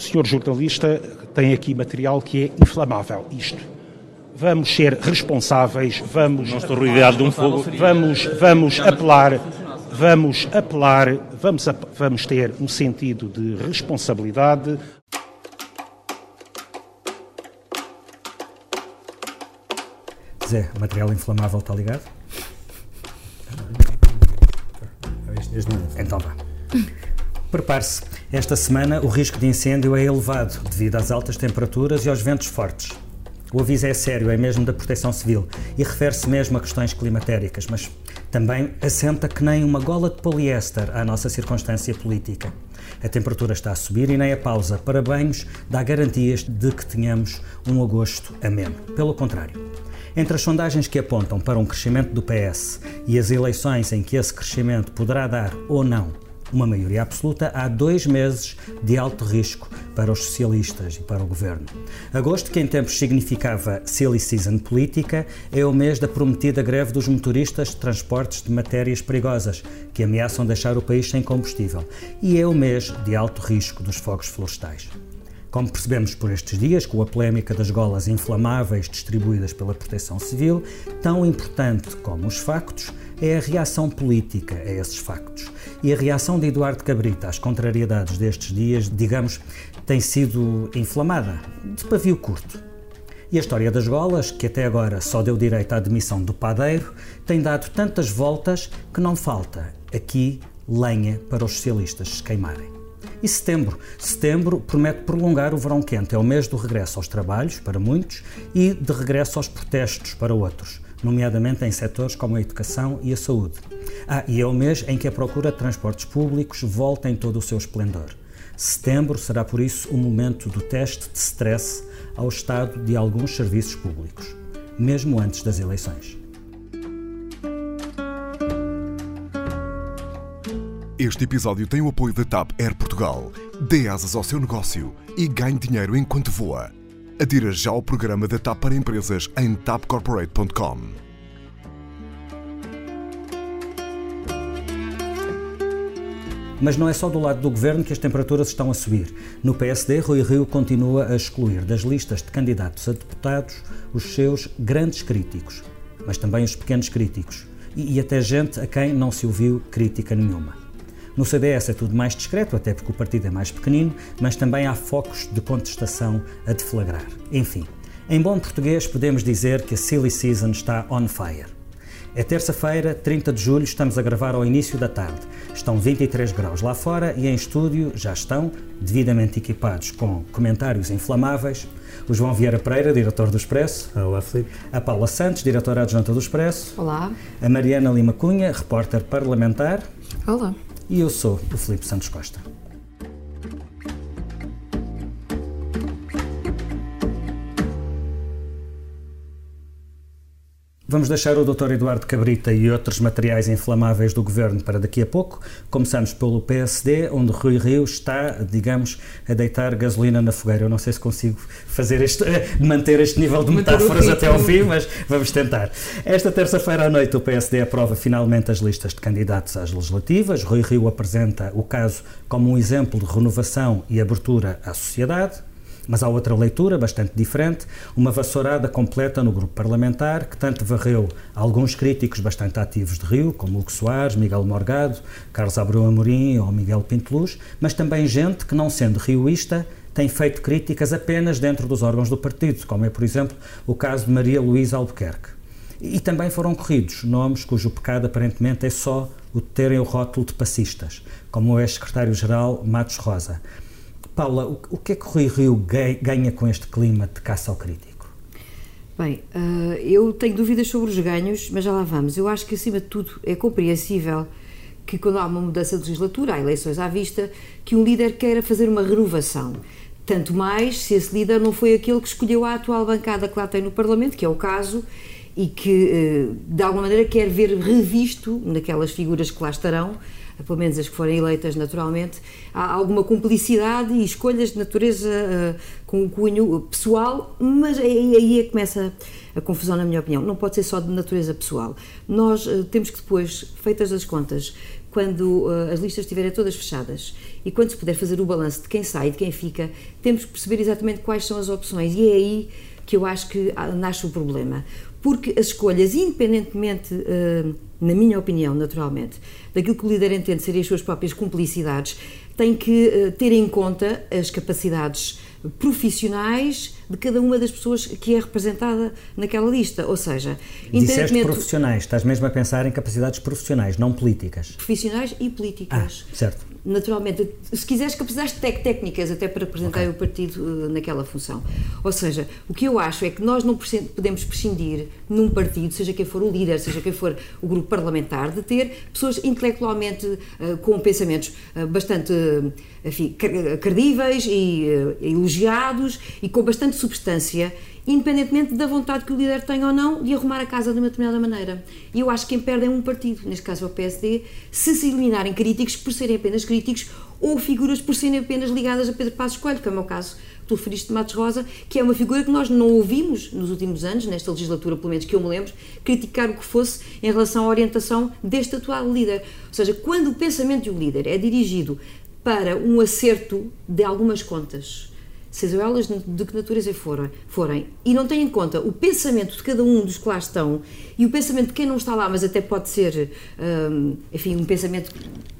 o senhor jornalista tem aqui material que é inflamável. Isto. Vamos ser responsáveis, vamos. Não estou rodeado de um fogo. Vamos, vamos apelar, vamos apelar, vamos, vamos ter um sentido de responsabilidade. Zé, o material inflamável está ligado? Então vá. Prepare-se. Esta semana o risco de incêndio é elevado devido às altas temperaturas e aos ventos fortes. O aviso é sério, é mesmo da Proteção Civil e refere-se mesmo a questões climatéricas, mas também assenta que nem uma gola de poliéster à nossa circunstância política. A temperatura está a subir e nem a pausa para banhos dá garantias de que tenhamos um agosto ameno. Pelo contrário. Entre as sondagens que apontam para um crescimento do PS e as eleições em que esse crescimento poderá dar ou não uma maioria absoluta, há dois meses de alto risco para os socialistas e para o governo. Agosto, que em tempos significava silly season política, é o mês da prometida greve dos motoristas de transportes de matérias perigosas, que ameaçam deixar o país sem combustível. E é o mês de alto risco dos fogos florestais. Como percebemos por estes dias, com a polémica das golas inflamáveis distribuídas pela Proteção Civil, tão importante como os factos é a reação política a esses factos. E a reação de Eduardo Cabrita às contrariedades destes dias, digamos, tem sido inflamada, de pavio curto. E a história das golas, que até agora só deu direito à demissão do padeiro, tem dado tantas voltas que não falta aqui lenha para os socialistas se queimarem. E setembro? Setembro promete prolongar o verão quente. É o mês do regresso aos trabalhos, para muitos, e de regresso aos protestos, para outros, nomeadamente em setores como a educação e a saúde. Ah, e é o mês em que a procura de transportes públicos volta em todo o seu esplendor. Setembro será, por isso, o momento do teste de stress ao estado de alguns serviços públicos, mesmo antes das eleições. Este episódio tem o apoio da TAP Air Portugal. Dê asas ao seu negócio e ganhe dinheiro enquanto voa. Adira já ao programa da TAP para empresas em tapcorporate.com. Mas não é só do lado do governo que as temperaturas estão a subir. No PSD, Rui Rio continua a excluir das listas de candidatos a deputados os seus grandes críticos, mas também os pequenos críticos, e, até gente a quem não se ouviu crítica nenhuma. No CDS é tudo mais discreto, até porque o partido é mais pequenino, mas também há focos de contestação a deflagrar. Enfim, em bom português podemos dizer que a Silly Season está on fire. É terça-feira, 30 de julho, estamos a gravar ao início da tarde. Estão 23 graus lá fora e em estúdio já estão, devidamente equipados com comentários inflamáveis, o João Vieira Pereira, diretor do Expresso. Olá, Filipe. A Paula Santos, diretora adjunta do Expresso. Olá. A Mariana Lima Cunha, repórter parlamentar. Olá. E eu sou o Filipe Santos Costa. Vamos deixar o Dr. Eduardo Cabrita e outros materiais inflamáveis do governo para daqui a pouco. Começamos pelo PSD, onde Rui Rio está, digamos, a deitar gasolina na fogueira. Eu não sei se consigo fazer este, manter este nível de metáforas até ao fim, mas vamos tentar. Esta terça-feira à noite, o PSD aprova finalmente as listas de candidatos às legislativas. Rui Rio apresenta o caso como um exemplo de renovação e abertura à sociedade. Mas há outra leitura bastante diferente, uma vassourada completa no grupo parlamentar, que tanto varreu alguns críticos bastante ativos de Rio, como Hugo Soares, Miguel Morgado, Carlos Abreu Amorim ou Miguel Pinteluz, mas também gente que, não sendo rioísta, tem feito críticas apenas dentro dos órgãos do partido, como é, por exemplo, o caso de Maria Luísa Albuquerque. E também foram corridos nomes cujo pecado aparentemente é só o de terem o rótulo de passistas, como o ex-secretário-geral Matos Rosa. Paula, o, que é que o Rui Rio ganha com este clima de caça ao crítico? Bem, uh, eu tenho dúvidas sobre os ganhos, mas já lá vamos. Eu acho que, acima de tudo, é compreensível que, quando há uma mudança de legislatura, há eleições à vista, que um líder queira fazer uma renovação. Tanto mais se esse líder não foi aquele que escolheu a atual bancada que lá tem no Parlamento, que é o caso, e que, uh, de alguma maneira, quer ver revisto naquelas figuras que lá estarão pelo menos as que forem eleitas naturalmente, há alguma cumplicidade e escolhas de natureza uh, com cunho pessoal, mas aí, aí é começa a confusão, na minha opinião. Não pode ser só de natureza pessoal. Nós uh, temos que depois, feitas as contas, quando uh, as listas estiverem todas fechadas e quando se puder fazer o balanço de quem sai e de quem fica, temos que perceber exatamente quais são as opções e é aí que eu acho que ah, nasce o problema. Porque as escolhas, independentemente, uh, na minha opinião, naturalmente, daquilo que o líder entende serem as suas próprias cumplicidades, tem que uh, ter em conta as capacidades profissionais de cada uma das pessoas que é representada naquela lista. Ou seja, Disseste profissionais, estás mesmo a pensar em capacidades profissionais, não políticas. Profissionais e políticas. Ah, certo. Naturalmente, se quiseres capacidades técnicas até para representar okay. o partido uh, naquela função. Ou seja, o que eu acho é que nós não podemos prescindir num partido, seja quem for o líder, seja quem for o grupo parlamentar, de ter pessoas intelectualmente uh, com pensamentos uh, bastante enfim, credíveis e elogiados e com bastante substância, independentemente da vontade que o líder tenha ou não de arrumar a casa de uma determinada maneira. E eu acho que quem perde é um partido, neste caso é o PSD, se se eliminarem críticos por serem apenas críticos ou figuras por serem apenas ligadas a Pedro Passos Coelho, que é o meu caso tu referiste de Matos Rosa, que é uma figura que nós não ouvimos nos últimos anos, nesta legislatura, pelo menos que eu me lembro, criticar o que fosse em relação à orientação deste atual líder. Ou seja, quando o pensamento um líder é dirigido para um acerto de algumas contas, sejam elas de que natureza forem, forem, e não têm em conta o pensamento de cada um dos que lá estão e o pensamento de quem não está lá, mas até pode ser, um, enfim, um pensamento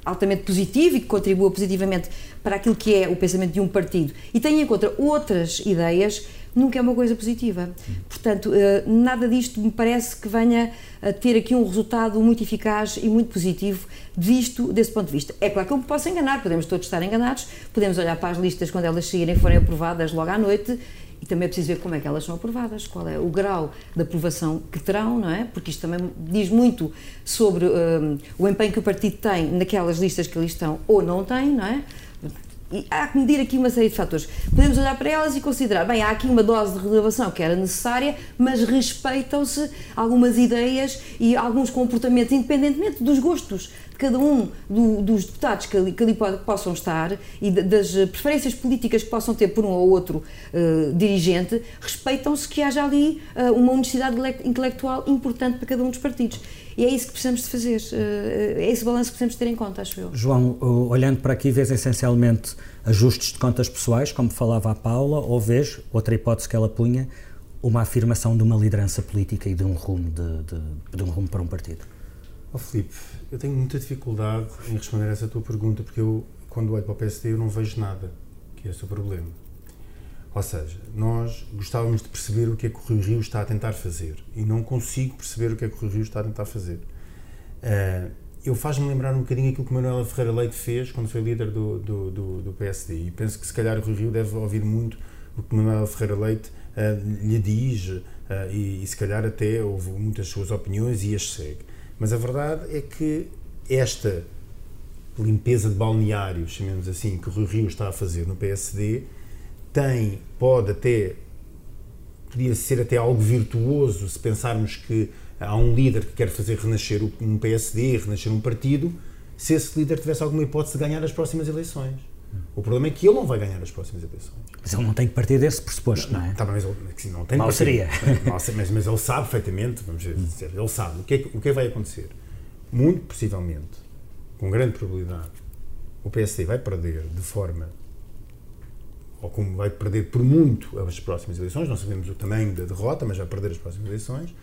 altamente positivo e que contribua positivamente para aquilo que é o pensamento de um partido, e têm em conta outras ideias, nunca é uma coisa positiva. Portanto, eh, nada disto me parece que venha a ter aqui um resultado muito eficaz e muito positivo, visto desse ponto de vista. É claro que eu me posso enganar, podemos todos estar enganados, podemos olhar para as listas quando elas saírem forem aprovadas logo à noite e também é preciso ver como é que elas são aprovadas, qual é o grau de aprovação que terão, não é? Porque isto também diz muito sobre um, o empenho que o partido tem naquelas listas que ali estão ou não tem, não é? E há que medir aqui uma série de fatores. Podemos olhar para elas e considerar, bem, há aqui uma dose de renovação que era necessária, mas respeitam-se algumas ideias e alguns comportamentos, independentemente dos gostos de cada um do, dos deputados que ali, que ali possam estar e das preferências políticas que possam ter por um ou outro uh, dirigente, respeitam-se que haja ali uh, uma honestidade intelectual importante para cada um dos partidos. E é isso que precisamos de fazer, eh, é esse balanço que precisamos ter em conta, acho eu. João, olhando para aqui, vês essencialmente ajustes de contas pessoais, como falava a Paula, ou vês, outra hipótese que ela punha, uma afirmação de uma liderança política e de um rumo, de, de, de um rumo para um partido? Oh, Filipe, eu tenho muita dificuldade em responder a essa tua pergunta, porque eu, quando olho para o PSD, eu não vejo nada, que é esse o problema. Ou seja, nós gostávamos de perceber o que é que o Rui Rio está a tentar fazer e não consigo perceber o que é que o Rui Rio está a tentar fazer. Uh, eu faz-me lembrar um bocadinho aquilo que Manuela Ferreira Leite fez quando foi líder do, do, do, do, PSD e penso que se calhar o Rui Rio deve ouvir muito o que Manuela Ferreira Leite uh, lhe diz uh, e, e, se calhar até ouve muitas suas opiniões e as segue. Mas a verdade é que esta limpeza de balneário, chamemos assim, que o Rui Rio está a fazer no PSD tem, pode até, podia ser até algo virtuoso se pensarmos que há um líder que quer fazer renascer um PSD, renascer um partido, se esse líder tivesse alguma hipótese de ganhar as próximas eleições. O problema é que ele não vai ganhar as próximas eleições. Mas ele não tem que partir desse pressuposto, não, não é? Tá, mas ele não tem Mal seria. Mas, mas, ele sabe perfeitamente, vamos dizer, ele sabe o que, é, o que é vai acontecer. Muito possivelmente, com grande probabilidade, o PSD vai perder de forma ou como vai perder por muito as próximas eleições, não sabemos o tamanho da derrota, mas vai perder as próximas eleições.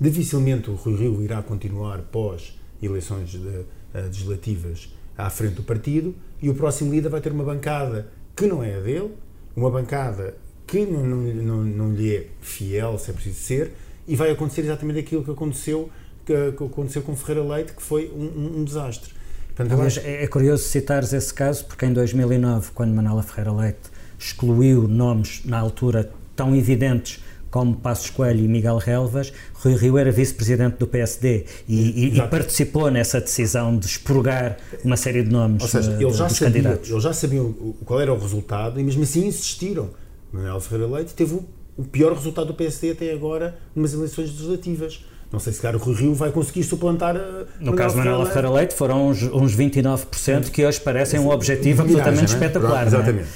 Dificilmente o Rui Rio irá continuar pós eleições de, uh, legislativas à frente do partido e o próximo líder vai ter uma bancada que não é a dele, uma bancada que não, não, não, não lhe é fiel, se é preciso ser, e vai acontecer exatamente aquilo que aconteceu, que, que aconteceu com Ferreira Leite, que foi um, um, um desastre. Portanto, Aliás, acho... é curioso citares esse caso, porque em 2009, quando Manuela Ferreira Leite excluiu nomes na altura tão evidentes como Passos Coelho e Miguel Relvas, Rui Rio era vice-presidente do PSD e, e, e, participou nessa decisão de expurgar uma série de nomes Ou seja, eles já, sabiam, eles já sabiam qual era o resultado e mesmo assim insistiram. Manuel Ferreira Leite teve o, o pior resultado do PSD até agora nas eleições legislativas. Não sei se calhar o Rui Rio vai conseguir suplantar. No caso de Manuela Ferreira Leite foram uns, uns 29% que hoje parecem um objetivo absolutamente é? espetacular. Pronto, exatamente.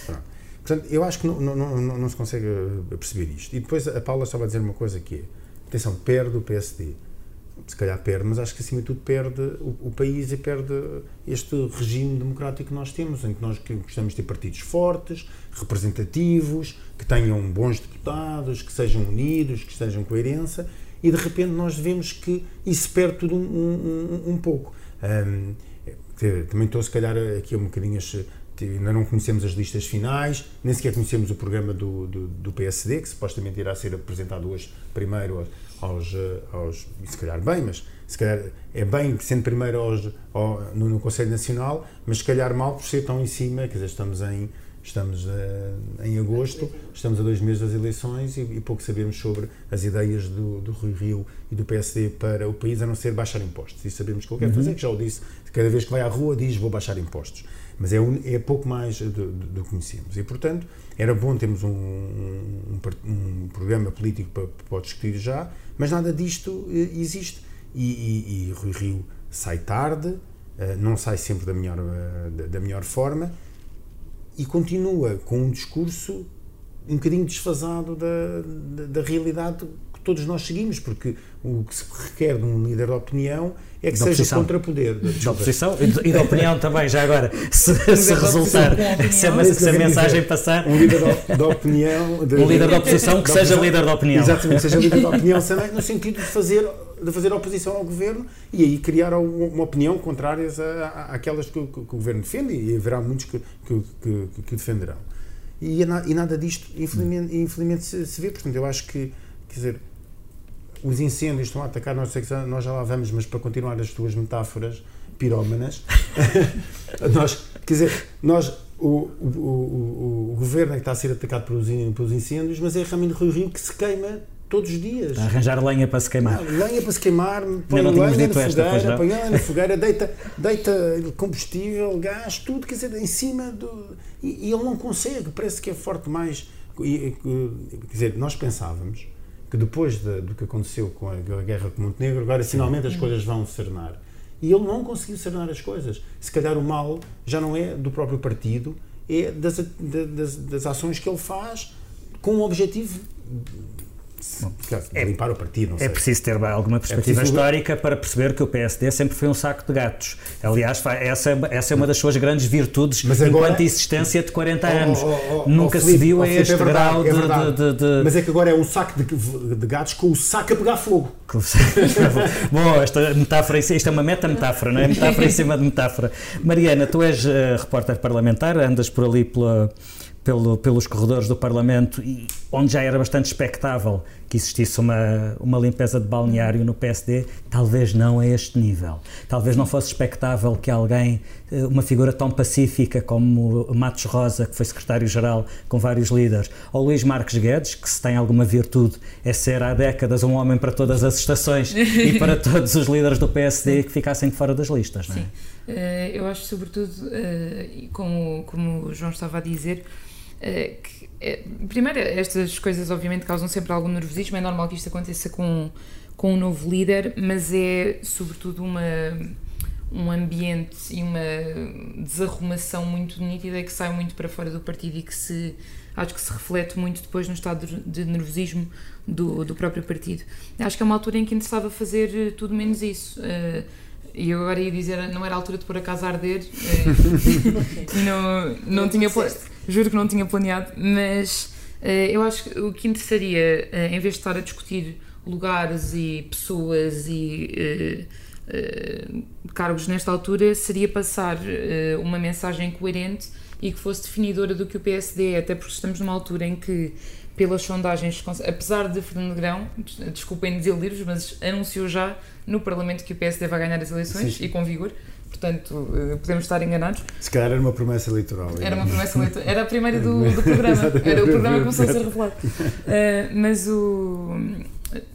Portanto, eu acho que não, não, não, não, se consegue perceber isto. E depois a Paula estava a dizer uma coisa que é, atenção, perde o PSD. se calhar perde, mas acho que acima de tudo perde o, o, país e perde este regime democrático que nós temos, em que nós gostamos de ter partidos fortes, representativos, que tenham bons deputados, que sejam unidos, que estejam coerência, e de repente nós vemos que isso perde tudo um, um, um pouco. Um, também estou, se calhar, aqui um bocadinho ainda não conhecemos as listas finais, nem sequer conhecemos o programa do, do, do, PSD, que supostamente irá ser apresentado hoje primeiro aos, aos, se calhar bem, mas se calhar é bem sendo primeiro aos, ao, no, no, Conselho Nacional, mas se calhar mal por ser tão em cima, quer dizer, estamos em, estamos uh, em agosto, estamos a dois meses das eleições e, e pouco sabemos sobre as ideias do, do Rui Rio e do PSD para o país, a não ser baixar impostos. E sabemos que ele quer uhum. fazer, que já o disse, cada vez que vai à rua diz vou baixar impostos mas é, é pouco mais do, que conhecemos. E, portanto, era bom termos um, um, um programa político para, para discutir já, mas nada disto eh, existe. E, e, e Rui Rio sai tarde, eh, não sai sempre da melhor, eh, da melhor forma e continua com um discurso um bocadinho desfasado da, da, da realidade todos nós seguimos, porque o que se requer de um líder de opinião é que da seja contrapoder. Da oposição e da opinião também, já agora, se, se resultar, se a, se a mensagem passar. Um líder da opinião. De, um líder da oposição que seja líder da opinião. Exatamente, seja líder da opinião no sentido de fazer de fazer oposição ao governo e aí criar uma opinião contrária àquelas que, que, que, o governo defende e haverá muitos que, que, que defenderão. E, e, nada disto, infelizmente, infelizmente se, se, vê. Portanto, eu acho que, quer dizer, os incêndios estão a atacar, nós, nós já lá vamos, mas para continuar as tuas metáforas pirómanas, nós, quer dizer, nós, o, o, o, o, governo é que está a ser atacado pelos, pelos incêndios, mas é realmente Rui Rio que se queima todos os dias. A arranjar lenha para se queimar. Não, lenha para se queimar, põe lenha na fogueira, põe lenha na fogueira, deita, deita combustível, gás, tudo, quer dizer, em cima do... E, e ele não consegue, parece que é forte mais... E, quer dizer, nós pensávamos que depois de, do que aconteceu com a, a guerra com Montenegro, agora Sim. finalmente as coisas vão cernar. E ele não conseguiu cernar as coisas. Se calhar o mal já não é do próprio partido, é das, das, das ações que ele faz com o objetivo é, limpar o partido. é preciso ter alguma perspectiva é histórica para perceber que o PSD sempre foi um saco de gatos. Aliás, essa, é, essa é uma das suas grandes virtudes Mas agora, enquanto existência de 40 anos. Oh, oh, oh, Nunca Felipe, se viu a este é grau é de, de, de, Mas é que agora é um saco de, de gatos com o saco a pegar fogo. Bom, esta metáfora, isto é uma meta-metáfora, não é? Metáfora em cima de metáfora. Mariana, tu és uh, repórter parlamentar, andas por ali pela pelo, pelos corredores do Parlamento, e onde já era bastante expectável que existisse uma, uma limpeza de balneário no PSD, talvez não a este nível. Talvez não fosse expectável que alguém, eh, uma figura tão pacífica como Matos Rosa, que foi secretário-geral com vários líderes, ou Luís Marques Guedes, que se tem alguma virtude é ser há décadas um homem para todas as estações e para todos os líderes do PSD que ficassem fora das listas. Não é? Sim, eh, eu acho sobretudo, eh, como, como o João estava a dizer, que, é, primeiro, estas coisas obviamente causam sempre algum nervosismo, é normal que isto aconteça com, com um novo líder, mas é sobretudo uma, um ambiente e uma desarrumação muito nítida que sai muito para fora do partido e que se acho que se reflete muito depois no estado de nervosismo do, do próprio partido. Acho que é uma altura em que interessava fazer eh, tudo menos isso. Uh, e eu agora ia dizer, não era a altura de pôr a casa a arder, uh, não, não tinha posto juro que não tinha planeado, mas uh, eu acho que o que interessaria, uh, em vez de estar a discutir lugares e pessoas e uh, cargos nesta altura, seria passar uma mensagem coerente e que fosse definidora do que o PSD é, até porque estamos numa altura em que pelas sondagens, apesar de Fernando Grão, desculpem desiludir-vos, mas anunciou já no Parlamento que o PSD vai ganhar as eleições sim, e com vigor portanto eh, podemos estar enganados. Se calhar era uma promessa eleitoral. Era uma promessa eleitoral, era a primeira do, do programa, era o programa que começou a ser revelado. Uh, mas o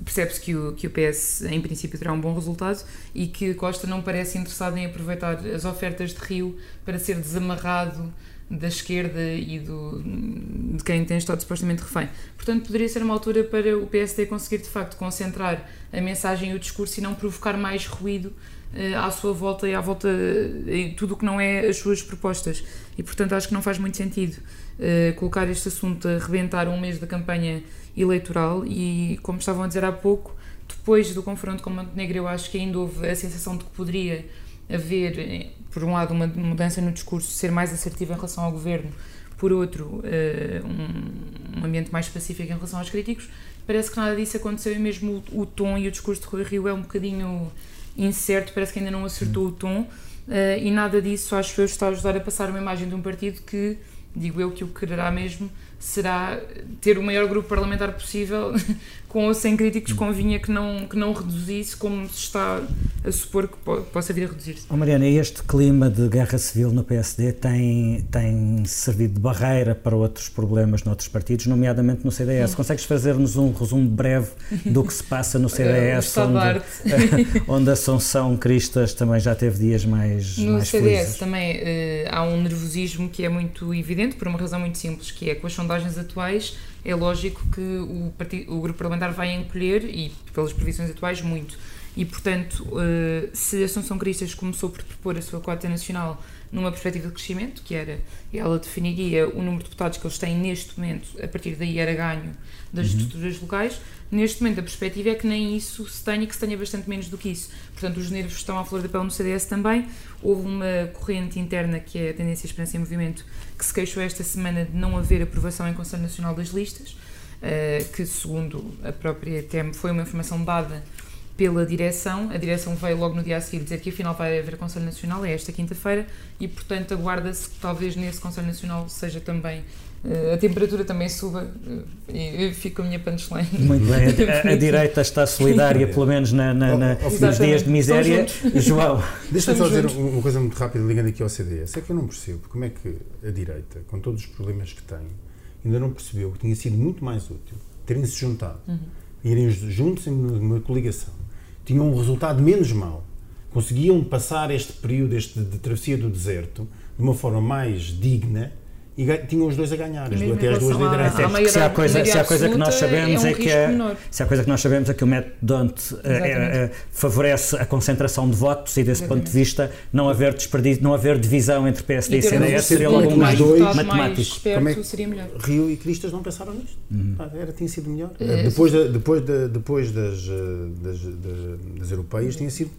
percebe-se que o, que o PS em princípio terá um bom resultado e que Costa não parece interessado em aproveitar as ofertas de Rio para ser desamarrado da esquerda e do, de quem tem estado supostamente refém. Portanto, poderia ser uma altura para o PSD conseguir de facto concentrar a mensagem e o discurso e não provocar mais ruído uh, à sua volta e à volta de tudo o que não é as suas propostas. E portanto acho que não faz muito sentido uh, colocar este assunto a rebentar um mês da campanha eleitoral e, como estavam a dizer há pouco, Depois do confronto com Montenegro, eu acho que ainda houve a sensação de que poderia haver, eh, por um lado, uma mudança no discurso, ser mais assertivo em relação ao governo, por outro, um, um ambiente mais pacífico em relação aos críticos. Parece que nada disso aconteceu e mesmo o, tom e o discurso de Rui Rio é um bocadinho incerto, parece que ainda não acertou o tom. Uh, e nada disso acho eu está a ajudar a passar uma imagem de um partido que, digo eu, que o quererá mesmo será ter o maior grupo parlamentar possível, com ou sem críticos, convinha que não, que não reduzisse como se está a supor que po possa vir a reduzir-se. Oh, Mariana, este clima de guerra civil no PSD tem, tem servido de barreira para outros problemas noutros partidos, nomeadamente no CDS. Hum. Consegues fazer-nos um resumo breve do que se passa no CDS, onde, onde a Assunção Cristas também já teve dias mais No mais CDS felizes. também uh, há um nervosismo que é muito evidente, por uma razão muito simples, que é com as sondagens atuais é lógico que o, partido, o grupo parlamentar vai encolher, e pelas previsões atuais, muito. E, portanto, uh, se a Assunção Cristas começou por propor a sua cota nacional numa perspectiva de crescimento, que era, ela definiria o número de deputados que eles têm neste momento, a partir daí era ganho das uhum. estruturas locais, neste momento a perspectiva é que nem isso se tenha, que se tenha bastante menos do que isso. Portanto, os nervos estão à flor da pele no CDS também. Houve uma corrente interna, que é a Tendência Esperança em Movimento, que se queixou esta semana de não haver aprovação em Conselho Nacional das Listas, eh, que, segundo a própria TEM, foi uma informação dada pela direção. A direção veio logo no dia a seguir dizer que afinal vai haver Conselho Nacional, é esta quinta-feira, e portanto aguarda-se que talvez nesse Conselho Nacional seja também a temperatura também suba e eu fico com a minha punchline. Muito bem, a, a, direita está solidária, pelo menos na, na, na nos dias de miséria. João. Deixa-me só dizer uma coisa muito rápida, ligando aqui ao CDS. É que eu não percebo como é que a direita, com todos os problemas que tem, ainda não percebeu que tinha sido muito mais útil terem-se juntado, uhum. irem juntos em uma coligação. Tinham um resultado menos mau. Conseguiam passar este período este de travessia do deserto de uma forma mais digna e tinham os dois a ganhar, as, até as duas lideranças. Porque se há coisa, se há coisa que nós sabemos é, um é que a, se há coisa que nós sabemos é que o método Don't é, é, favorece a concentração de votos e desse Exatamente. ponto de vista não haver desperdício, não haver divisão entre PSD e, e CDS seria logo um mais dois matemático. Como é que seria melhor. Rio e Cristas não pensaram nisto? Uhum. era tinha sido melhor. É, depois de, depois de, depois das, das, das, das europeias tinha sido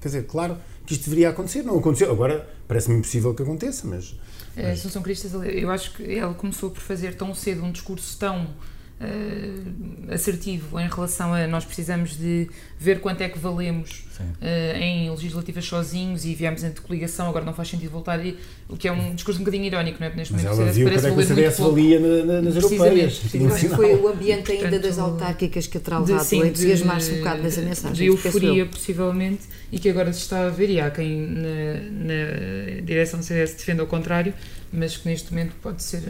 quer dizer, claro que isto deveria acontecer, não aconteceu. Agora parece-me impossível que aconteça, mas a Assunção Cristas, eu acho que ela começou por fazer tão cedo um discurso tão uh, assertivo em relação a nós precisamos de ver quanto é que valemos uh, em legislativas sozinhos e viemos entre coligação, agora não faz sentido voltar, e, o que é um discurso um bocadinho irónico, não é? Neste Mas momento ela viu quanto é que o valia na, nas europeias. Foi o ambiente ainda Portanto, das autárquicas que a levado a entusiasmar-se um bocado nessa mensagem. De euforia, possivelmente, e que agora se está a ver, e há quem na, na direção do CDS defenda o contrário, mas que neste momento pode ser.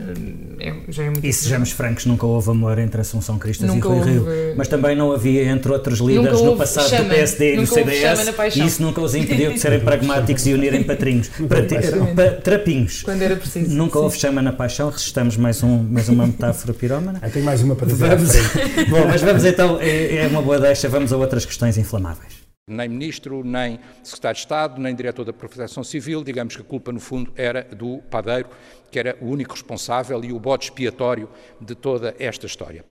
É, já é muito. E sejamos francos, nunca houve amor entre Assunção Cristas nunca e Rui Rio. Mas também não havia entre outros líderes no passado chama, do PSD e do CDS. E isso nunca os impediu de serem pragmáticos e unirem patrinhos. trapinhos. Quando era preciso. Nunca sim. houve chama na paixão. Resistamos mais, um, mais uma metáfora pirómana. Ah, tem mais uma para dizer. Vamos, bom, mas vamos então, é, é uma boa deixa, vamos a outras questões inflamáveis. Nem ministro, nem secretário de Estado, nem diretor da Proteção Civil, digamos que a culpa no fundo era do padeiro, que era o único responsável e o bode expiatório de toda esta história.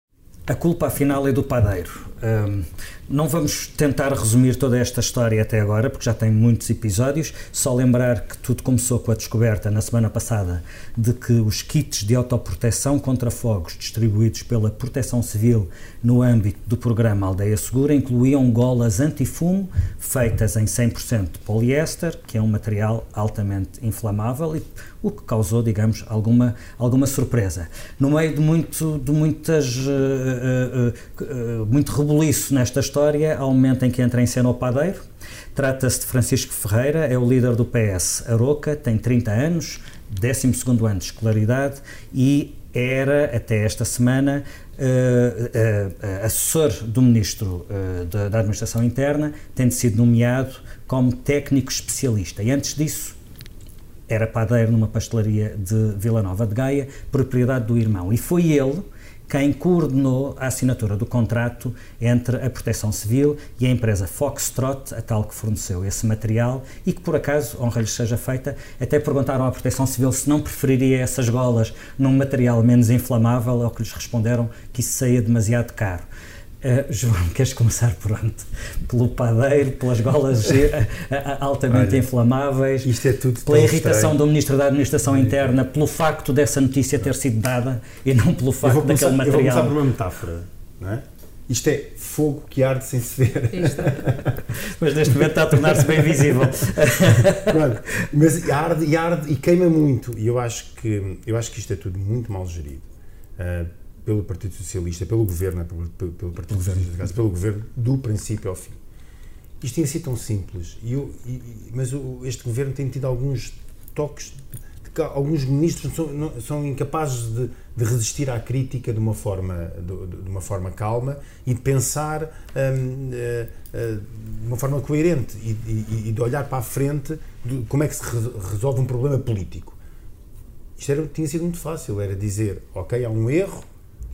A culpa, afinal, é do padeiro. Um, não vamos tentar resumir toda esta história até agora, porque já tem muitos episódios. Só lembrar que tudo começou com a descoberta, na semana passada, de que os kits de autoproteção contra fogos distribuídos pela Proteção Civil no âmbito do programa Aldeia Segura incluíam golas antifumo feitas em 100% de poliéster, que é um material altamente inflamável e o que causou, digamos, alguma, alguma surpresa. No meio de, muito, de muitas, uh, uh, uh, muito rebuliço nesta história, há um momento em que entra em cena o padeiro. Trata-se de Francisco Ferreira, é o líder do PS Aroca, tem 30 anos, 12 ano de escolaridade e era, até esta semana, assessor do Ministro da, da Administração Interna, tendo sido nomeado como técnico especialista. E antes disso, era padeiro numa pastelaria de Vila Nova de Gaia, propriedade do irmão. E foi ele quem coordenou a assinatura do contrato entre a Proteção Civil e a empresa Foxtrot, a tal que forneceu esse material e que, por acaso, honra lhes seja feita, até perguntaram à Proteção Civil se não preferiria essas golas num material menos inflamável, ao que lhes responderam que isso saía demasiado caro. Uh, João, queres começar por onde? Pelo padeiro, pelas golas eh, eh, altamente Olha, inflamáveis, isto é tudo pela irritação estranho. do Ministro da Administração Interna, pelo facto dessa notícia ter sido dada e não pelo facto começar, daquele material. Eu vou começar por uma metáfora, não é? Isto é fogo que arde sem se ver. mas neste momento está a tornar-se bem visível. Pronto, mas arde e arde e queima muito. E eu acho que, eu acho que isto é tudo muito mal gerido. Uh, pelo Partido Socialista, pelo governo, é pelo, pelo, pelo Partido Socialista, pelo governo, do princípio ao fim. Isto tinha sido tão simples, e eu, e, mas o, este governo tem tido alguns toques, de, alguns ministros são, não, são incapazes de, de, resistir à crítica de uma forma, de, de uma forma calma e de pensar hum, uh, uh, de uma forma coerente e, e, e, de olhar para a frente de como é que se resolve um problema político. Isto era, tinha sido muito fácil, era dizer, ok, há um erro,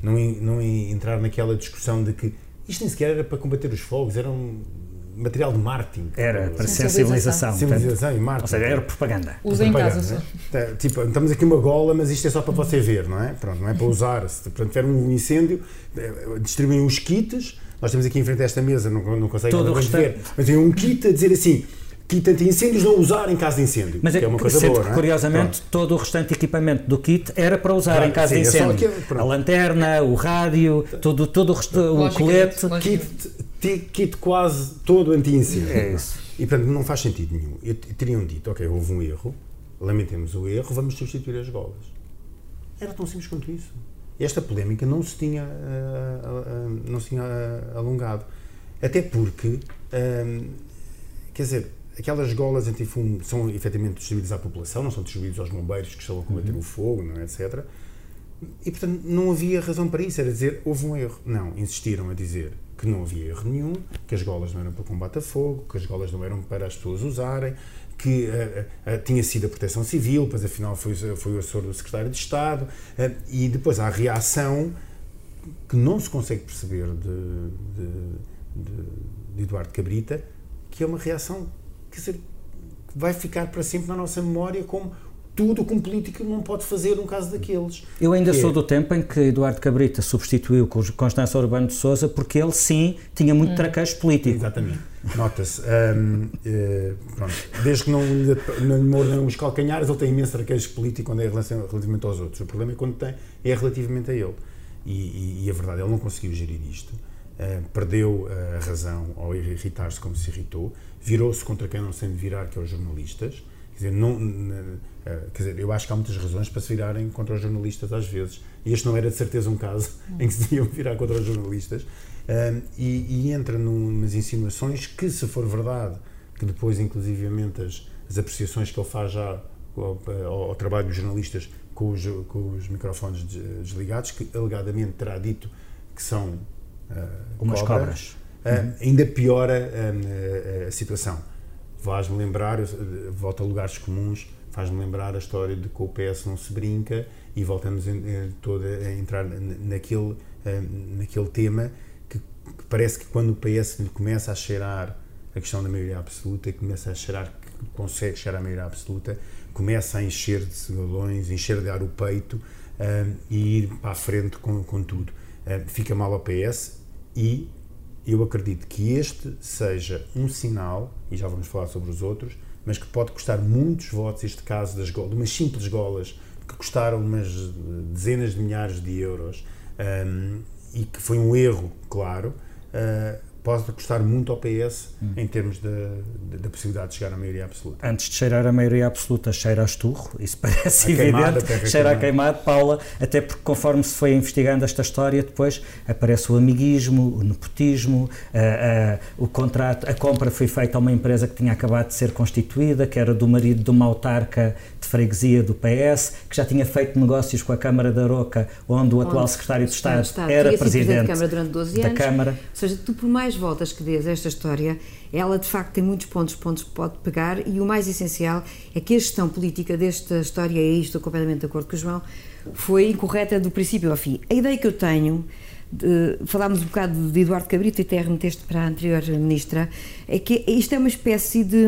não, não entrar naquela discussão de que isto nem sequer era para combater os fogos, era um material de marketing. Era para sensibilização. Sensibilização e marketing. Ou seja, era propaganda. Usa em casa né? Tipo, estamos aqui uma gola, mas isto é só para você ver, não é? Pronto, não é para usar. Se portanto, tiver um incêndio, eh, distribuem os kits. Nós temos aqui em frente a esta mesa, não, não consegue ver, mas tem um kit a dizer assim kit anti-incêndios não usar em caso de incêndio. Mas é, que é uma coisa boa, que, é? curiosamente, Pronto. todo o restante equipamento do kit era para usar claro, em caso sim, de incêndio. Aqui, a lanterna, o rádio, todo, todo o, o colete. Kit, kit quase todo anti-incêndio. É isso. E, portanto, não faz sentido nenhum. E teriam dito, ok, houve um erro, lamentemos o erro, vamos substituir as golas. Era tão simples quanto isso. Esta polémica não se tinha, uh, uh, uh, não se tinha alongado. Até porque, quer dizer, aquelas golas antifumo são efetivamente distribuídas à população, não são distribuídas aos bombeiros que estão a combater uhum. o fogo, não é, etc. E, portanto, não havia razão para isso, era dizer, houve um erro. Não, insistiram a dizer que não havia erro nenhum, que as golas não eram para combate a fogo, que as golas não eram para as pessoas usarem, que uh, uh, tinha sido a Proteção Civil, pois afinal foi, foi o assessor do Secretário de Estado, e depois há a reação que não se consegue perceber de, de, de, de Eduardo Cabrita, que é uma reação quer dizer, vai ficar para sempre na nossa memória como tudo o que um político não pode fazer num caso daqueles. Eu ainda sou é... do tempo em que Eduardo Cabrita substituiu com Constância Urbano de Souza porque ele sim tinha muito hum. traquejo político. Exatamente. Nota-se. Um, é, desde que não, não lhe mordam os calcanhares, ele tem imenso traquejo político quando é relativamente aos outros. O problema é quando tem, é relativamente a ele. E, e, e a verdade, ele não conseguiu gerir isto. Uh, perdeu a razão ao irritar-se como se irritou virou-se contra quem não se tem de virar, que é os jornalistas. Quer dizer, não, eh, quer dizer, eu acho que há muitas razões para se virarem contra os jornalistas às vezes. E este não era de certeza um caso em que se deviam virar contra os jornalistas. Um, e, e, entra numas insinuações que, se for verdade, que depois, inclusivamente, as, as apreciações que ele faz já ao, ao, ao trabalho dos jornalistas com os, com os microfones desligados, que alegadamente terá dito que são umas cobras. cobras uh, ainda piora uh, a situação. Faz-me lembrar, volta a lugares comuns, faz-me lembrar a história de que o PS não se brinca e voltamos toda a entrar naquele, naquele tema que, que, parece que quando o PS começa a cheirar a questão da maioria absoluta, começa a cheirar que consegue chegar à maioria absoluta, começa a encher de galões, encher de ar o peito e ir para a frente com, com tudo. fica mal ao PS e eu acredito que este seja um sinal, e já vamos falar sobre os outros, mas que pode custar muitos votos, este caso das golas, de umas simples golas que custaram umas dezenas de milhares de euros um, e que foi um erro, claro, uh, pode custar muito ao PS hum. em termos da possibilidade de chegar à maioria absoluta. Antes de cheirar a maioria absoluta, cheira a esturro, isso parece a evidente, queimada, cheira a queimado, Paula, até porque conforme se foi investigando esta história, depois aparece o amiguismo, o nepotismo, a, a, o contrato, a compra foi feita a uma empresa que tinha acabado de ser constituída, que era do marido de uma autarca de freguesia do PS, que já tinha feito negócios com a Câmara da Roca, onde o atual onde secretário de Estado, Estado era presidente, da Câmara durante 12 anos. Da Câmara. Ou seja, tu por mais voltas que dês a esta história, ela de facto tem muitos pontos, pontos que pode pegar e o mais essencial é que a gestão política desta história, e estou completamente de acordo com o João, foi incorreta do princípio ao fim. A ideia que eu tenho de, falámos um bocado de Eduardo Cabrito e até remeteste para a anterior ministra, é que isto é uma espécie de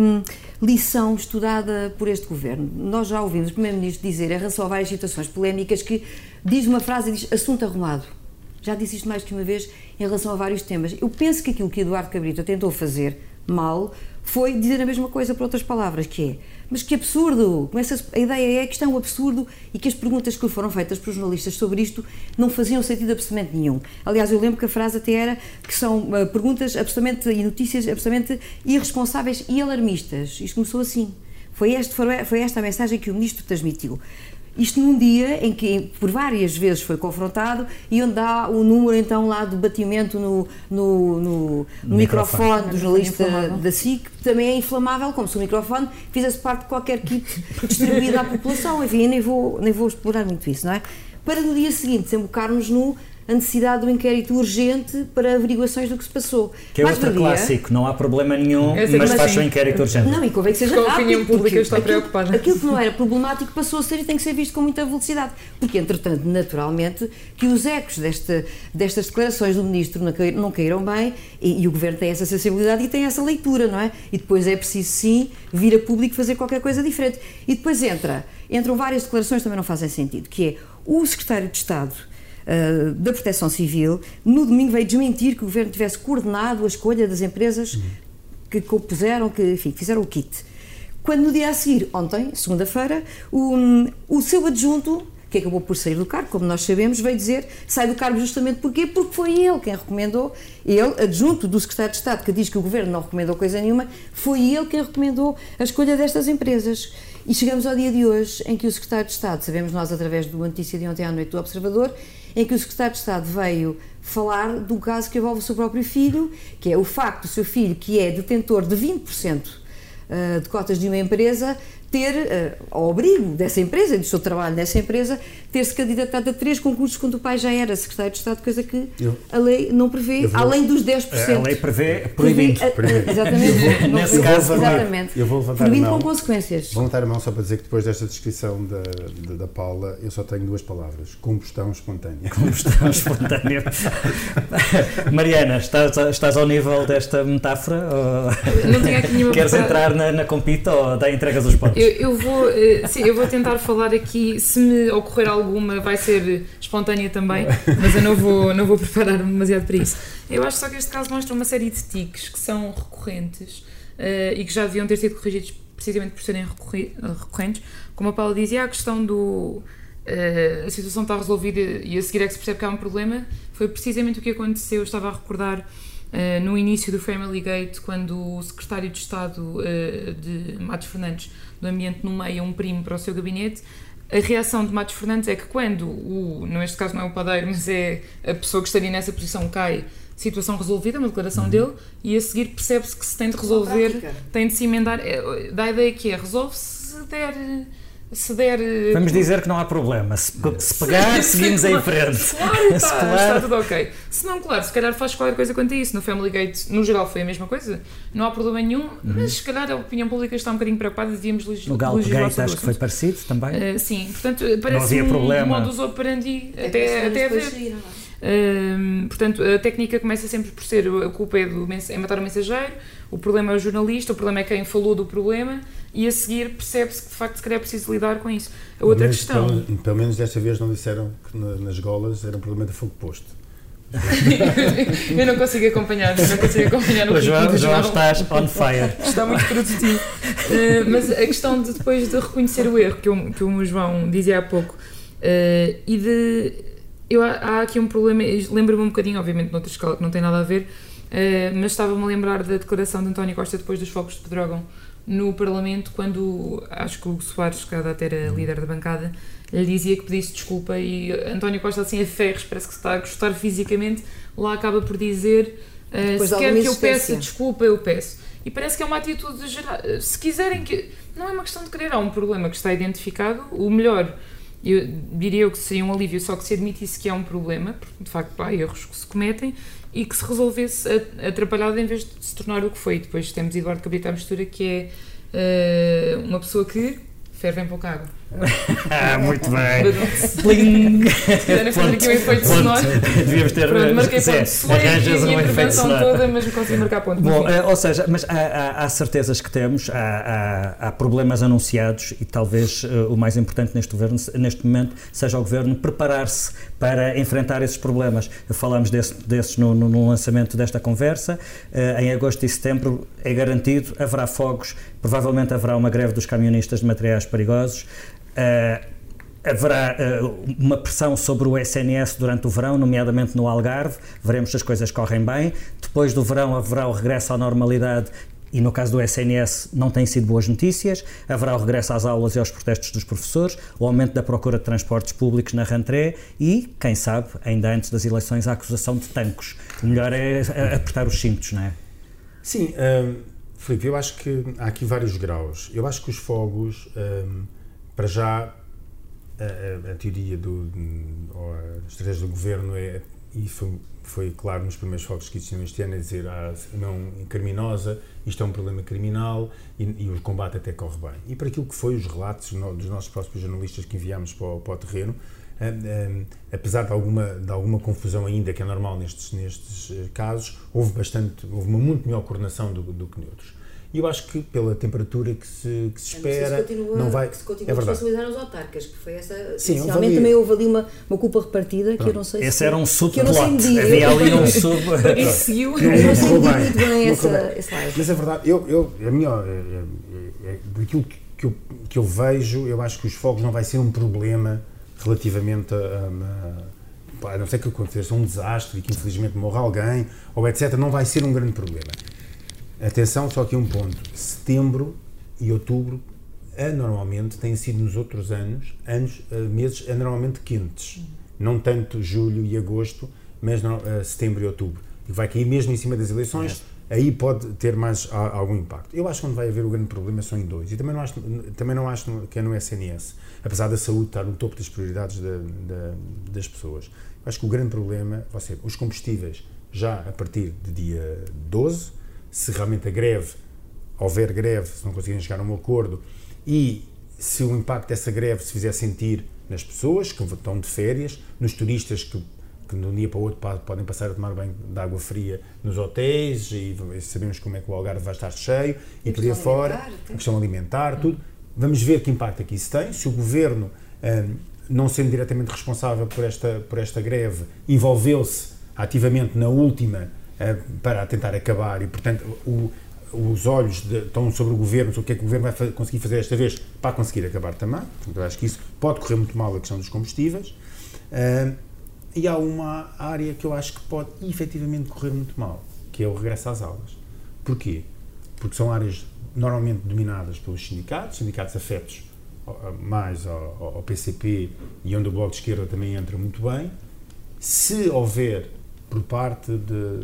lição estudada por este governo. Nós já ouvimos o primeiro-ministro dizer, em relação a várias situações polémicas, que diz uma frase e diz assunto arrumado. Já disse isto mais que uma vez em relação a vários temas. Eu penso que aquilo que Eduardo Cabrita tentou fazer mal foi dizer a mesma coisa por outras palavras, que é mas que absurdo! Começa a ideia é que isto é um absurdo e que as perguntas que foram feitas pelos jornalistas sobre isto não faziam sentido absolutamente nenhum. Aliás, eu lembro que a frase até era que são uh, perguntas absolutamente e notícias absolutamente irresponsáveis e alarmistas. Isto começou assim. Foi, este, foi esta a mensagem que o ministro transmitiu. Isto num dia em que por várias vezes foi confrontado e onde há o número então lá do batimento no, no, no, no microfone, microfone do jornalista da SIC, que também é inflamável, como se o microfone fizesse parte de qualquer kit distribuído à população. Enfim, nem vou, nem vou explorar muito isso, não é? Para no dia seguinte desembocarmos no a necessidade do inquérito urgente para averiguações do que se passou. Que é Mais outro clássico, não há problema nenhum, mas faz um inquérito urgente. Não, e convém que seja rápido. A opinião pública está preocupada. Aquilo que não era problemático passou a ser e tem que ser visto com muita velocidade. Porque, entretanto, naturalmente, que os ecos desta, destas declarações do Ministro não caíram bem e, e, o Governo tem essa sensibilidade e tem essa leitura, não é? E depois é preciso, sim, vir a público fazer qualquer coisa diferente. E depois entra, entram várias declarações que também não fazem sentido, que é o Secretário de Estado uh, da Proteção Civil, no domingo veio desmentir que o governo tivesse coordenado a escolha das empresas que compuseram, que enfim, fizeram o kit. Quando no dia a seguir, ontem, segunda-feira, o, o seu adjunto que acabou por sair do cargo, como nós sabemos, veio dizer sai do cargo justamente porquê? Porque foi ele quem recomendou, ele, adjunto do secretário de Estado, que diz que o governo não recomendou coisa nenhuma, foi ele quem recomendou a escolha destas empresas. E chegamos ao dia de hoje em que o secretário de Estado, sabemos nós através do notícia de ontem à noite do Observador, em que o secretário de Estado veio falar de um caso que envolve o seu próprio filho, que é o facto do seu filho, que é detentor de 20% eh, de cotas de uma empresa, ter, uh, ao abrigo dessa empresa e do seu trabalho nessa empresa, ter-se candidatado a três concursos quando o pai já era secretário de Estado, coisa que eu, a lei não prevê, vou, além dos 10%. A lei prevê proibindo. Prevê, exatamente. Nesse caso, exatamente. Eu vou levantar proibindo a mão, com consequências. Vou levantar a mão só para dizer que depois desta descrição da, da, da Paula, eu só tenho duas palavras: combustão espontânea. Combustão espontânea. Mariana, estás, estás ao nível desta metáfora? Não tinha aqui nenhuma Queres entrar na, na compita ou dá entregas dos pontos? Eu, eu, vou, eh, sim, eu vou tentar falar aqui, se me ocorrer alguma, vai ser espontânea também, mas eu não vou, não vou preparar-me demasiado para isso. Eu acho só que este caso mostra uma série de tiques que são recorrentes uh, e que já deviam ter sido corrigidos precisamente por serem recorrentes. Como a Paula dizia, a questão do. Uh, a situação está resolvida e a seguir é que se percebe que há um problema, foi precisamente o que aconteceu. Eu estava a recordar Uh, no início do Family Gate, quando o secretário de Estado uh, de Matos Fernandes do Ambiente nomeia um primo para o seu gabinete, a reação de Matos Fernandes é que quando o, neste caso não é o padeiro, mas é a pessoa que estaria nessa posição cai, situação resolvida, uma declaração uhum. dele, e a seguir percebe-se que se tem de resolver, tem de se emendar, é, dá a ideia que é, resolve-se se der se der. Eh, Vamos dizer que não há problema. Se, se pegar, se, seguimos em frente. Claro, está, claro. está tudo ok. Se não, claro, se calhar faz qualquer coisa quanto a isso. No Family Gate, no geral, foi a mesma coisa. Não há problema nenhum, uhum. mas se calhar a opinião pública está um bocadinho preocupada. Devíamos legislar. No Galp Gate, acho que foi parecido também. Uh, sim, portanto, parece um problema. modus operandi até, até haver. Uh, portanto, a técnica começa sempre por ser a culpa é, do, é matar o mensageiro, o problema é o jornalista, o problema é quem falou do problema e a seguir percebe-se que de facto se calhar é preciso lidar com isso. A outra menos, questão. Pelo, pelo, menos desta vez não disseram que nas golas era um problema de fogo posto. eu não consigo acompanhar, não consigo acompanhar o, o João, João estás on fire. Está muito produtivo. Uh, mas a questão de depois de reconhecer o erro que o, que o João dizia há pouco uh, e de. Eu, há aqui um problema, lembro-me um bocadinho, obviamente, noutra escala que não tem nada a ver, mas estava-me a lembrar da declaração de António Costa depois dos fogos de Pedrógão no Parlamento, quando acho que o Soares, que até era líder da bancada, lhe dizia que pedisse desculpa e António Costa assim a ferros, parece que se está a gostar fisicamente, lá acaba por dizer uh, se quer que eu peça desculpa, eu peço. E parece que é uma atitude geral. Se quiserem que. Não é uma questão de querer, há um problema que está identificado. O melhor, eu diria que seria um alívio só que se admitisse que há um problema, porque de facto há erros que se cometem e que se resolvesse atrapalhado em vez de se tornar o que foi. Depois temos Eduardo Cabrita à mistura, que é uh, uma pessoa que ferve em pouca água. Ah, muito bem. Pling! Era fazer aqui um efeito sonoro. Devíamos ter. Pronto, marquei ponto. A um efeito intervenção sonoro. toda, mas não consegui marcar ponto. Bom, eh, ou seja, mas há, há- há certezas que temos, há, há- há problemas anunciados e talvez eh, o mais importante neste, governo, neste momento seja o governo preparar-se para enfrentar esses problemas. Falámos desse- desses no, no- no lançamento desta conversa. Eh, em agosto e setembro é garantido, haverá fogos, provavelmente haverá uma greve dos camionistas de materiais perigosos. Eh, Haverá eh, uma pressão sobre o SNS durante o verão, nomeadamente no Algarve. Veremos se as coisas correm bem. Depois do verão haverá o regresso à normalidade e no caso do SNS não têm sido boas notícias. Haverá o regresso às aulas e aos protestos dos professores, o aumento da procura de transportes públicos na rentrée e, quem sabe, ainda antes das eleições, a acusação de tancos. O melhor é eh, apertar os cintos, não é? Sim, hum, Filipe, eu acho que há aqui vários graus. Eu acho que os fogos, hum, para já, a, a- teoria do, ou a estratégia do governo é, e foi, foi claro nos primeiros fogos que existiam este ano, é dizer, ah, não criminosa, isto é um problema criminal e, e o combate até corre bem. E para aquilo que foi os relatos no- dos nossos próprios jornalistas que enviámos para o, para o terreno, hum, hum, apesar de alguma, de alguma confusão ainda, que é normal nestes, nestes eh, casos, houve bastante, houve uma muito melhor coordenação do, do que noutros. E eu acho que pela temperatura que se, que se espera, continua, não vai. que se continua é a verdade. responsabilizar os autarcas, que foi essa. Sim, inicialmente também houve ali uma, uma culpa repartida que eu não sei Esse se. era um subplot. Havia ali um sub. Seguiu. Não, Eu não sei bem. muito bem essa, bem. lado. Mas é verdade, eu, eu, a minha, é, é, é, daquilo que, que, eu, que eu vejo, eu acho que os fogos não vai ser um problema relativamente a, a, a não ser que aconteça um desastre e que infelizmente morra alguém, ou etc., não vai ser um grande problema. Atenção, só aqui um ponto. Setembro e outubro, anormalmente, têm sido nos outros anos, anos eh, meses anormalmente quentes. Não tanto julho e agosto, mas no- eh, setembro e outubro. E vai cair mesmo em cima das eleições, aí pode ter mais a- algum impacto. Eu acho que onde vai haver o grande problema são em dois. E também não acho, também não acho que é no SNS, apesar da saúde estar no topo das prioridades da- da- das pessoas. Eu acho que o grande problema vai ser os combustíveis já a partir de dia 12, se realmente a greve houver greve, se não conseguirem chegar a um acordo e se o impacto dessa greve se fizer sentir nas pessoas que estão de férias, nos turistas que, que de um dia para o outro podem passar a tomar banho de água fria nos hotéis e sabemos como é que o Algarve vai estar cheio e, E por aí fora, a questão alimentar, tudo. Vamos ver que impacto é que isso tem, se o governo, hum, não sendo diretamente responsável por esta, por esta greve, envolveu-se ativamente na última para tentar acabar e, portanto, o- os olhos de- estão sobre o governo, sobre o que é que o governo vai fa- conseguir fazer esta vez para conseguir acabar também. Portanto, eu acho que isso pode correr muito mal a questão dos combustíveis. Ah, e há uma área que eu acho que pode efetivamente correr muito mal, que é o regresso às aulas. Porquê? Porque são áreas normalmente dominadas pelos sindicatos, sindicatos afetos mais ao- ao PCP e onde o Bloco de Esquerda também entra muito bem. Se houver, por parte de,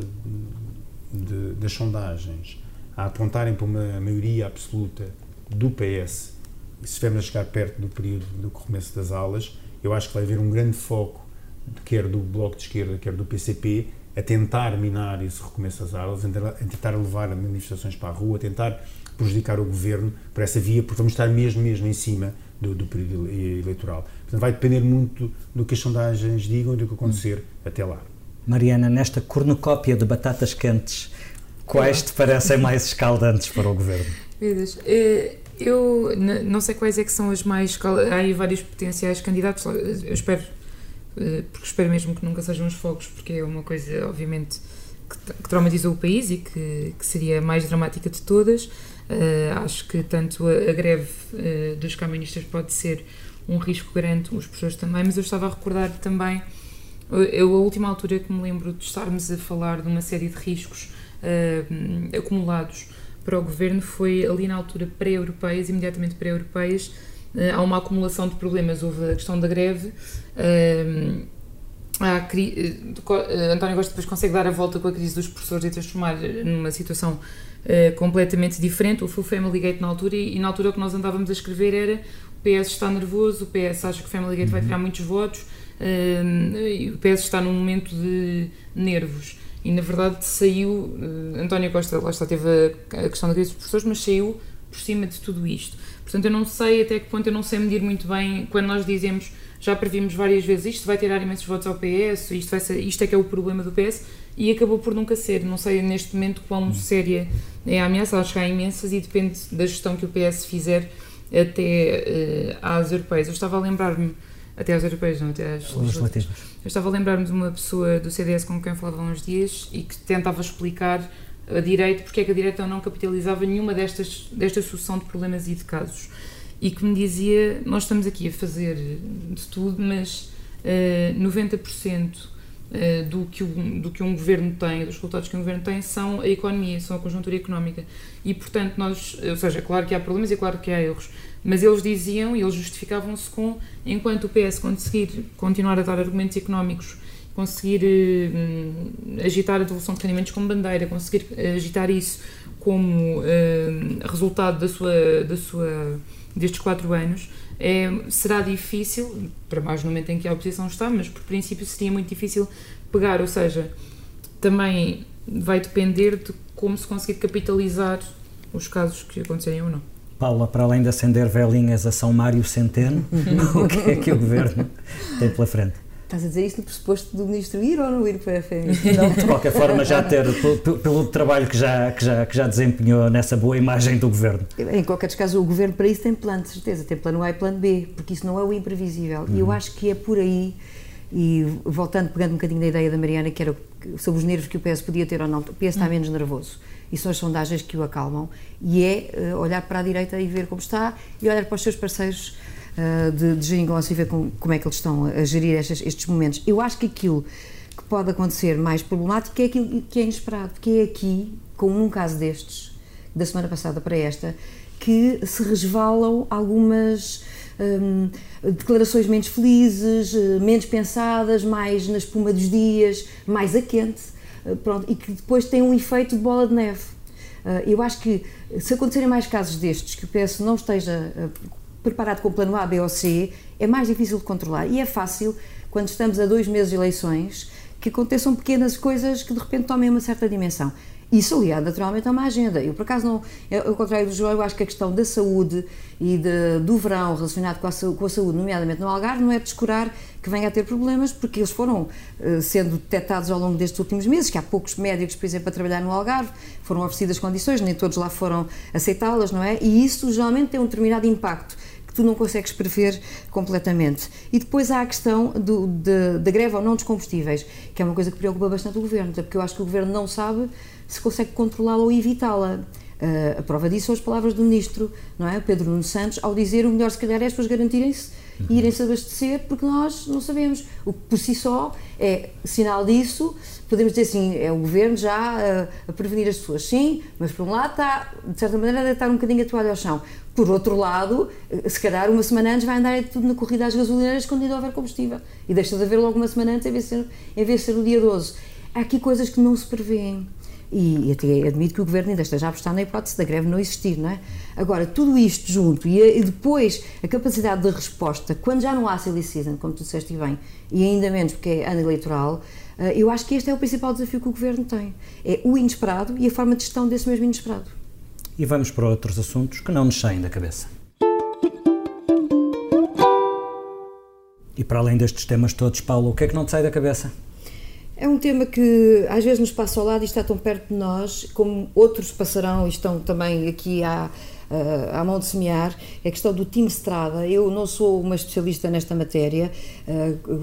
de- das sondagens, a apontarem para uma maioria absoluta do PS, se estivermos a chegar perto do período do começo das aulas, eu acho que vai haver um grande foco, quer do Bloco de Esquerda, quer do PCP, a tentar minar esse recomeço das aulas, a tentar- levar manifestações para a rua, a tentar prejudicar o governo por essa via, porque vamos estar mesmo, mesmo em cima do, do período ele- eleitoral. Portanto, vai depender muito do que as sondagens digam e do que acontecer até lá. Mariana, nesta cornucópia de batatas quentes, quais te parecem mais escaldantes para o governo? Meu Deus. Eh, Eu não sei quais é que são as mais. cal- Há aí vários potenciais candidatos. Eu espero, eh, porque espero mesmo que nunca sejam os fogos, porque é uma coisa, obviamente, que, tra- que traumatizou o país e que, que seria a mais dramática de todas. Eh, acho que tanto a, greve dos camionistas pode ser um risco grande, os professores também, mas eu estava a recordar também. Eu, a última altura que me lembro de estarmos a falar de uma série de riscos eh, acumulados para o governo foi ali na altura pré-europeias, imediatamente pré-europeias, eh, há uma acumulação de problemas. Houve a questão da greve. a cri- António Costa depois consegue dar a volta com a crise dos professores e transformar numa situação eh, completamente diferente. Houve o Family Gate na altura e, e na altura o que nós andávamos a escrever era o PS está nervoso, o PS acha que o Family Gate vai tirar muitos votos e o PS está num momento de nervos. E na verdade saiu, eh, António Costa, lá está, teve a, a questão da crise dos professores, mas saiu por cima de tudo isto. Portanto, eu não sei até que ponto, eu não sei medir muito bem quando nós dizemos, já previmos várias vezes, isto vai tirar imensos votos ao PS, isto, vai ser, isto é que é o problema do PS, e acabou por nunca ser. Não sei neste momento quão séria é a ameaça, acho que há imensas e depende da gestão que o PS fizer até uh, às europeias. Eu estava a lembrar-me, até às europeias, não, até às legislativas. Eu estava a lembrar-me de uma pessoa do CDS com quem falava há uns dias e que tentava explicar a direita porque é que a direita não capitalizava nenhuma destas, desta sucessão de problemas e de casos. E que me dizia: Nós estamos aqui a fazer de tudo, mas uh, 90% eh, do que, um, do que um governo tem, dos resultados que um governo tem, são a economia, são a conjuntura económica. E, portanto, nós, ou seja, claro que há problemas e claro que há erros, mas eles diziam e eles justificavam-se com, enquanto o PS conseguir continuar a dar argumentos económicos, conseguir eh, agitar a devolução de rendimentos como bandeira, conseguir agitar isso como eh, resultado da sua, da sua, destes quatro anos, é, será difícil, para mais no momento em que a oposição está, mas por princípio seria muito difícil pegar, ou seja, também vai depender de como se conseguir capitalizar os casos que acontecerem ou não. Paula, para além de acender velinhas a São Mário Centeno, o que é que o Governo tem pela frente? Estás a dizer isto no pressuposto do ministro ir ou não ir para a FMI? Não, de qualquer forma, já ter, pelo, pelo trabalho que já, que, já, que já desempenhou nessa boa imagem do governo. Em qualquer caso, o governo para isso tem plano, de certeza. Tem plano A e plano B, porque isso não é o imprevisível. E eu uhum. acho que é por aí, e voltando, pegando um bocadinho da ideia da Mariana, que era sobre os nervos que o PS podia ter ou não, o PS está uhum. menos nervoso. E são as sondagens que o acalmam. E é uh, olhar para a direita e ver como está, e olhar para os seus parceiros uh, de, de geringonça e ver com, como é que eles estão a gerir estes, estes momentos. Eu acho que aquilo que pode acontecer mais problemático é aquilo que é inesperado, que é aqui, como num caso destes, da semana passada para esta, que se resvalam algumas hum, declarações menos felizes, eh, menos pensadas, mais na espuma dos dias, mais a quente, eh, pronto, e que depois tem um efeito de bola de neve. Eu acho que se acontecerem mais casos destes, que o PS não esteja preparado com o plano A, B ou C, é mais difícil de controlar. E é fácil, quando estamos a dois meses de eleições, que aconteçam pequenas coisas que de repente tomem uma certa dimensão. Isso aliado naturalmente a uma agenda. Eu, por acaso, não, ao contrário do João, eu acho que a questão da saúde e de, do verão relacionado com a, com a, saúde, nomeadamente no Algarve, não é descurar que venha a ter problemas, porque eles foram uh, sendo detectados ao longo destes últimos meses, que há poucos médicos, por exemplo, a trabalhar no Algarve, foram oferecidas condições, nem todos lá foram aceitá-las, não é? E isso geralmente tem um determinado impacto tu não consegues prever completamente. E depois há a questão do, de, da greve ou não dos combustíveis, que é uma coisa que preocupa bastante o governo, porque eu acho que o governo não sabe se consegue controlá-la ou evitá-la. Uh, a prova disso são as palavras do ministro, não é? Pedro Nuno Santos, ao dizer o melhor se calhar é as pessoas garantirem-se e irem se abastecer, porque nós não sabemos. O que por si só é sinal disso, podemos dizer assim, é o governo já a, a, prevenir as pessoas, sim, mas por um lado está, de certa maneira, a deitar um bocadinho a toalha ao chão. Por outro lado, se calhar uma semana antes vai andar tudo na corrida às gasolineiras quando ainda houver combustível. E deixa de haver logo uma semana antes em vez de ser, em vez de ser o dia 12. Há aqui coisas que não se prevêem. E até admito que o governo ainda esteja a apostar na hipótese da greve não existir, não é? Agora, tudo isto junto e, e depois a capacidade de resposta, quando já não há silly season, como tu disseste bem, e ainda menos porque é ano eleitoral, eh, eu acho que este é o principal desafio que o governo tem. É o inesperado e a forma de gestão desse mesmo inesperado. E vamos para outros assuntos que não nos saem da cabeça. E para além destes temas todos, Paulo, o que é que não te sai da cabeça? É um tema que às vezes nos passa ao lado e está tão perto de nós, como outros passarão e estão também aqui à, à mão de semear, é a questão do time Estrada. Eu não sou uma especialista nesta matéria,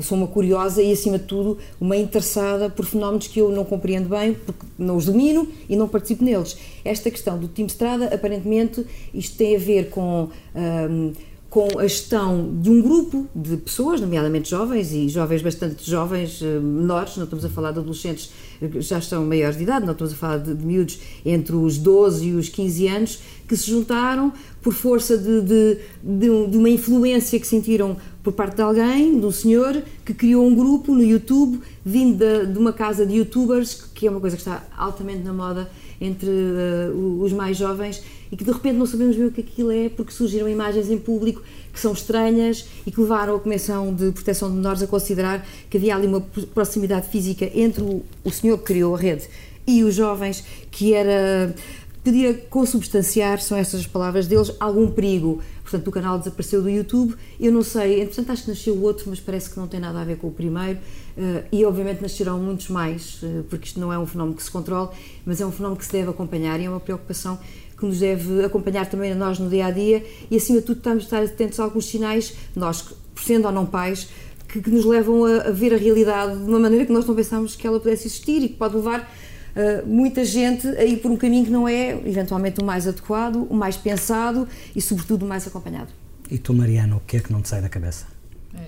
sou uma curiosa e, acima de tudo, uma interessada por fenómenos que eu não compreendo bem, porque não os domino e não participo neles. Esta questão do time Estrada, aparentemente, isto tem a ver com com a gestão de um grupo de pessoas, nomeadamente jovens e jovens bastante jovens, eh, menores, não estamos a falar de adolescentes que já estão maiores de idade, não estamos a falar de, de miúdos entre os 12 e os 15 anos, que se juntaram por força de, de, de, uma influência que sentiram por parte de alguém, de um senhor, que criou um grupo no YouTube, vindo de, de uma casa de youtubers, que é uma coisa que está altamente na moda entre uh, os mais jovens e que de repente não sabemos bem o que aquilo é porque surgiram imagens em público que são estranhas e que levaram a Comissão de Proteção de Menores a considerar que havia ali uma proximidade física entre o, o senhor que criou a rede e os jovens que era podia consubstanciar, são essas as palavras deles, algum perigo. Portanto, o canal desapareceu do YouTube, eu não sei, entretanto acho que nasceu outro, mas parece que não tem nada a ver com o primeiro, uh, e obviamente nascerão muitos mais, uh, porque isto não é um fenómeno que se controle, mas é um fenómeno que se deve acompanhar e é uma preocupação que nos deve acompanhar também a nós no dia a dia. E, acima de tudo, estamos a estar atentos a alguns sinais, nós, sendo ou não pais, que, que nos levam a, a, ver a realidade de uma maneira que nós não pensámos que ela pudesse existir e que pode levar uh, muita gente a ir por um caminho que não é, eventualmente, o mais adequado, o mais pensado e, sobretudo, o mais acompanhado. E tu, Mariana, o que é que não te sai da cabeça?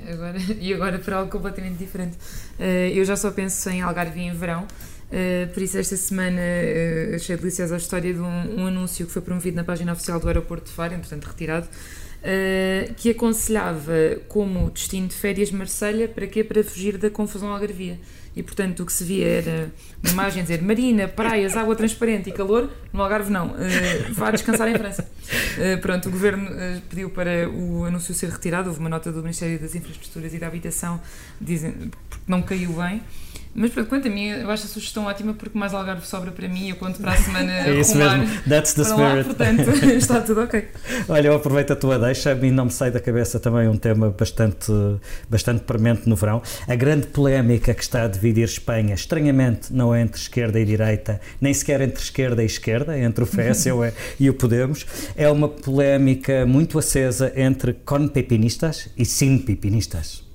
É, agora, e agora para algo completamente diferente. Uh, eu já só penso em Algarve em verão. Uh, por isso, esta semana uh, achei deliciosa a história de um, um, anúncio que foi promovido na página oficial do aeroporto de Faro, entretanto retirado, uh, que aconselhava como destino de férias Marselha para quê? Para fugir da confusão algarvia. E portanto o que se via era uma imagem dizer marina, praias, água transparente e calor, no Algarve não, vá descansar em França. pronto, o governo pediu para o anúncio ser retirado, houve uma nota do Ministério das Infraestruturas e da Habitação dizendo porque não caiu bem. Mas pronto, quanto a mim, eu acho a sugestão ótima porque mais Algarve sobra para mim. Eu conto para a semana. é isso mesmo, that's the spirit. Lá, portanto, está tudo ok. Olha, eu aproveito a tua deixa e não me sai da cabeça também um tema bastante, bastante premente no verão. A grande polémica que está a dividir Espanha, estranhamente, não é entre esquerda e direita, nem sequer entre esquerda e esquerda, entre o FSU e o Podemos. É uma polémica muito acesa entre con-pepinistas e sin-pepinistas.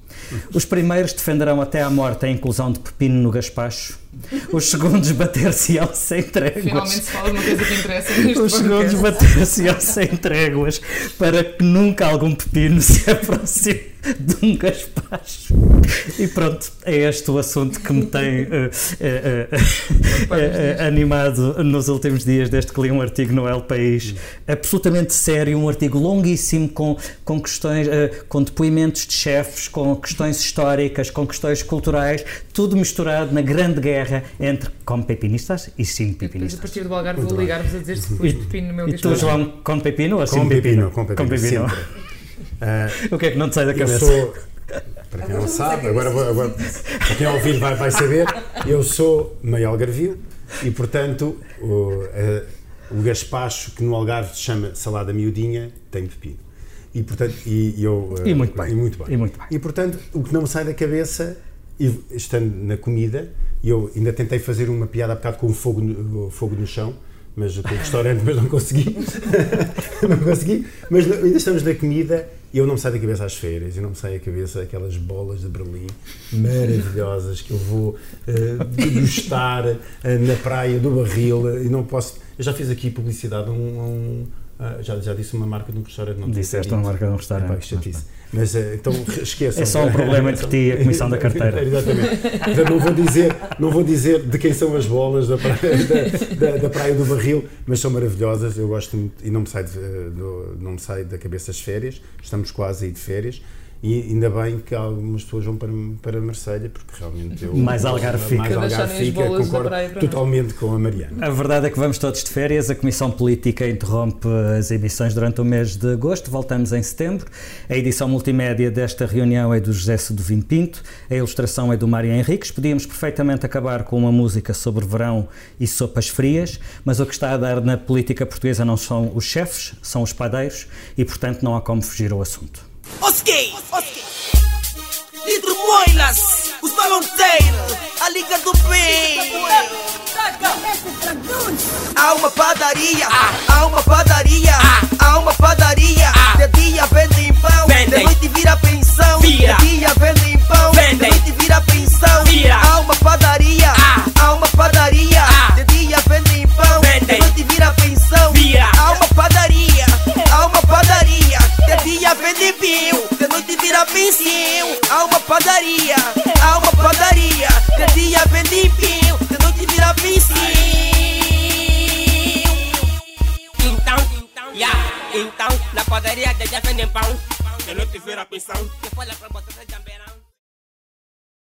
Os primeiros defenderão até à morte a inclusão de pepino no gaspacho. Os segundos bater-se-ão sem tréguas. Finalmente se fala de uma coisa que interessa Os segundos bater-se-ão sem tréguas para que nunca algum pepino se aproxime de um gaspacho. E pronto, é este o assunto que me tem uh, uh, uh, animado nos últimos dias, desde que li um artigo no El País, absolutamente sério, um artigo longuíssimo com, com questões, com depoimentos de chefes, com questões históricas, com questões culturais, tudo misturado na grande guerra entre com pepinistas e sem pepinistas. a partir do Algarve vou ligar-vos a dizer se pus pepino no meu E tu, João, com pepino ou sem pepino? Com pepino, com pepino. Uh, o que é que não te sai da cabeça? Eu sou, para quem não sabe, agora, agora para quem ouvir vai, vai saber, eu sou meio algarvio e, portanto, o, o gaspacho que no Algarve se chama salada miudinha tem pepino. E, portanto, e, eu, e muito bem. E muito bem. E, muito bem. e, portanto, o que não me sai da cabeça, estando na comida, eu ainda tentei fazer uma piada há bocado com o fogo no, fogo no chão, mas com o restaurante, mas não consegui. não consegui. Mas ainda estamos na comida e eu não me saio da cabeça às férias, eu não me saio da cabeça aquelas bolas de Berlim maravilhosas que eu vou uh, degustar uh, na praia do Barril e não posso. Eu já fiz aqui publicidade a um, um já, já disse uma marca de um restaurante. Não Disseste uma marca de um restaurante. É, pá, mas, então esqueçam. É só um problema entre ti e a comissão da carteira. Exatamente. não vou, dizer, não vou dizer de quem são as bolas da praia, da, da, da praia do Barril, mas são maravilhosas. Eu gosto muito e não me sai, de, do, não me sai da cabeça as férias. Estamos quase aí de férias. E ainda bem que algumas pessoas vão para, para Marselha, porque realmente eu. Mais Algarve fica. Mais Algarve fica, concordo totalmente com a Mariana. A verdade é que vamos todos de férias, a Comissão Política interrompe as emissões durante o mês de agosto, voltamos em setembro. A edição multimédia desta reunião é do José Sedovim Pinto, a ilustração é do Mário Henriques. Podíamos perfeitamente acabar com uma música sobre verão e sopas frias, mas o que está a dar na política portuguesa não são os chefes, são os padeiros e, portanto, não há como fugir ao assunto. Os gays, Litro Moilas, os balonteiros, a Liga do Bem. Há uma padaria, há uma padaria, há uma padaria. De dia vendem pão, de noite vira pensão. De dia vendem pão, de noite vira pensão. Há uma padaria, há uma padaria. De dia vendem pão, de noite vira pensão. Há uma padaria, há uma padaria. Via Felipinho, de noite vira pincinho Há uma padaria, há uma padaria De dia Felipinho, de noite vira pincinho Então, yeah, então Na padaria de dia vendem pão De noite vira pinção Que folha pra botar de jambeirão